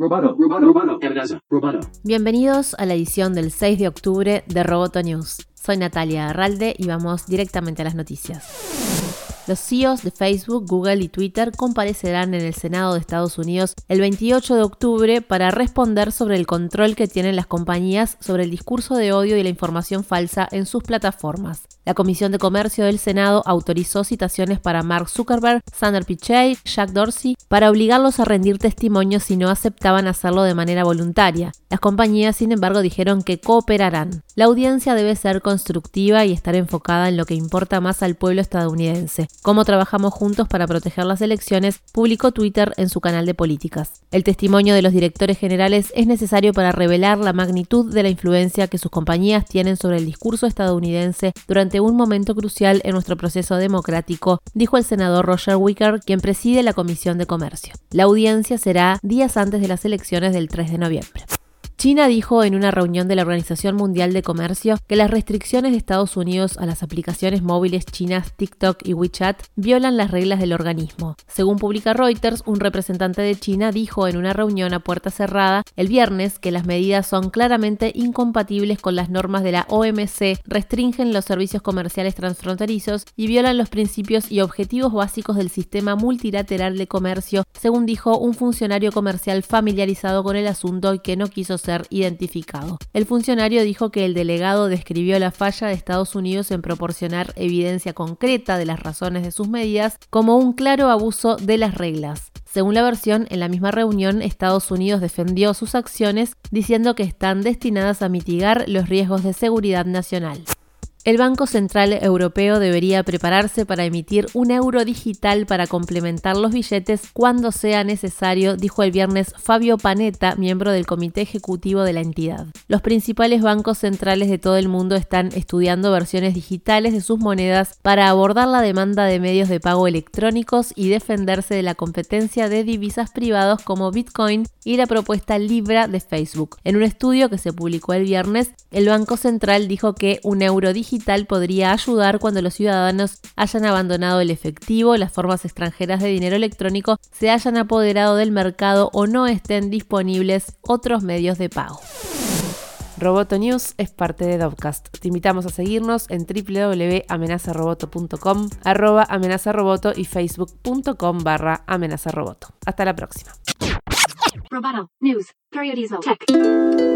Roboto, roboto, roboto. Bienvenidos a la edición del 6 de octubre de Roboto News. Soy Natalia Arralde y vamos directamente a las noticias. Los CEOs de Facebook, Google y Twitter comparecerán en el Senado de Estados Unidos el 28 de octubre para responder sobre el control que tienen las compañías sobre el discurso de odio y la información falsa en sus plataformas. La Comisión de Comercio del Senado autorizó citaciones para Mark Zuckerberg, Sander Pichai, Jack Dorsey para obligarlos a rendir testimonio si no aceptaban hacerlo de manera voluntaria. Las compañías, sin embargo, dijeron que cooperarán. La audiencia debe ser constructiva y estar enfocada en lo que importa más al pueblo estadounidense, cómo trabajamos juntos para proteger las elecciones, publicó Twitter en su canal de políticas. El testimonio de los directores generales es necesario para revelar la magnitud de la influencia que sus compañías tienen sobre el discurso estadounidense durante un momento crucial en nuestro proceso democrático, dijo el senador Roger Wicker, quien preside la Comisión de Comercio. La audiencia será días antes de las elecciones del 3 de noviembre. China dijo en una reunión de la Organización Mundial de Comercio que las restricciones de Estados Unidos a las aplicaciones móviles chinas TikTok y WeChat violan las reglas del organismo. Según publica Reuters, un representante de China dijo en una reunión a puerta cerrada el viernes que las medidas son claramente incompatibles con las normas de la OMC, restringen los servicios comerciales transfronterizos y violan los principios y objetivos básicos del sistema multilateral de comercio, según dijo un funcionario comercial familiarizado con el asunto y que no quiso ser identificado. El funcionario dijo que el delegado describió la falla de Estados Unidos en proporcionar evidencia concreta de las razones de sus medidas como un claro abuso de las reglas. Según la versión, en la misma reunión Estados Unidos defendió sus acciones diciendo que están destinadas a mitigar los riesgos de seguridad nacional. El Banco Central Europeo debería prepararse para emitir un euro digital para complementar los billetes cuando sea necesario, dijo el viernes Fabio Panetta, miembro del comité ejecutivo de la entidad. Los principales bancos centrales de todo el mundo están estudiando versiones digitales de sus monedas para abordar la demanda de medios de pago electrónicos y defenderse de la competencia de divisas privados como Bitcoin y la propuesta Libra de Facebook. En un estudio que se publicó el viernes, el Banco Central dijo que un euro digital digital podría ayudar cuando los ciudadanos hayan abandonado el efectivo, las formas extranjeras de dinero electrónico se hayan apoderado del mercado o no estén disponibles otros medios de pago. Roboto News es parte de Dovcast. Te invitamos a seguirnos en www.amenazaroboto.com, arroba amenazaroboto y facebook.com barra amenazaroboto. Hasta la próxima. Roboto News, Tech.